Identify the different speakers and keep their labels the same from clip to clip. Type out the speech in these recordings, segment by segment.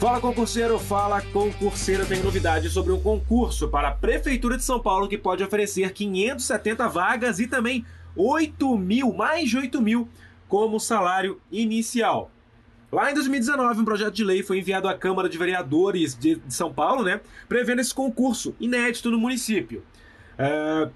Speaker 1: Fala concurseiro, fala concurseiro, tem novidade sobre um concurso para a Prefeitura de São Paulo que pode oferecer 570 vagas e também 8 mil, mais de 8 mil como salário inicial. Lá em 2019, um projeto de lei foi enviado à Câmara de Vereadores de São Paulo, né, prevendo esse concurso inédito no município. Uh,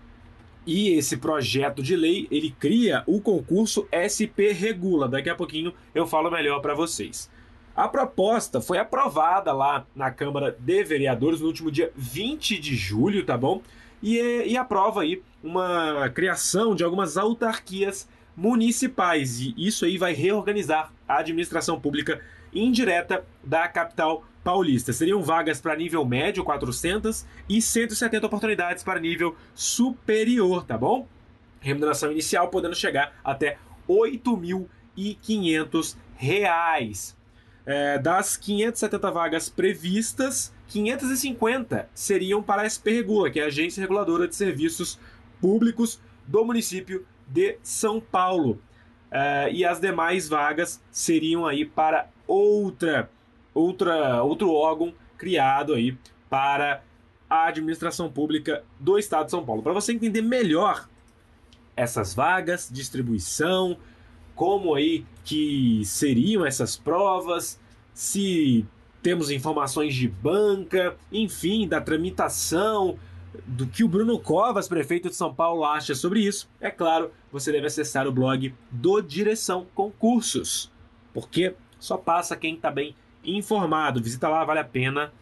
Speaker 1: e esse projeto de lei ele cria o concurso SP Regula. Daqui a pouquinho eu falo melhor para vocês. A proposta foi aprovada lá na Câmara de Vereadores no último dia 20 de julho, tá bom? E, e aprova aí uma criação de algumas autarquias municipais. E isso aí vai reorganizar a administração pública indireta da capital paulista. Seriam vagas para nível médio, 400, e 170 oportunidades para nível superior, tá bom? Remuneração inicial podendo chegar até R$ 8.500 é, das 570 vagas previstas, 550 seriam para a SP Regula, que é a Agência Reguladora de Serviços Públicos do município de São Paulo. É, e as demais vagas seriam aí para outra, outra, outro órgão criado aí para a administração pública do Estado de São Paulo. Para você entender melhor essas vagas, distribuição, como aí que seriam essas provas, se temos informações de banca, enfim, da tramitação, do que o Bruno Covas, prefeito de São Paulo, acha sobre isso. É claro, você deve acessar o blog do Direção Concursos, porque só passa quem está bem informado. Visita lá, vale a pena.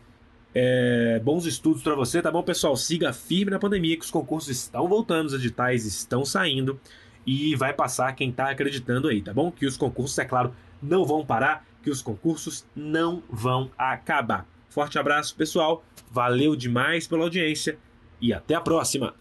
Speaker 1: É, bons estudos para você, tá bom, pessoal? Siga firme na pandemia, que os concursos estão voltando, os editais estão saindo e vai passar quem está acreditando aí, tá bom? Que os concursos, é claro, não vão parar, que os concursos não vão acabar. Forte abraço, pessoal. Valeu demais pela audiência e até a próxima.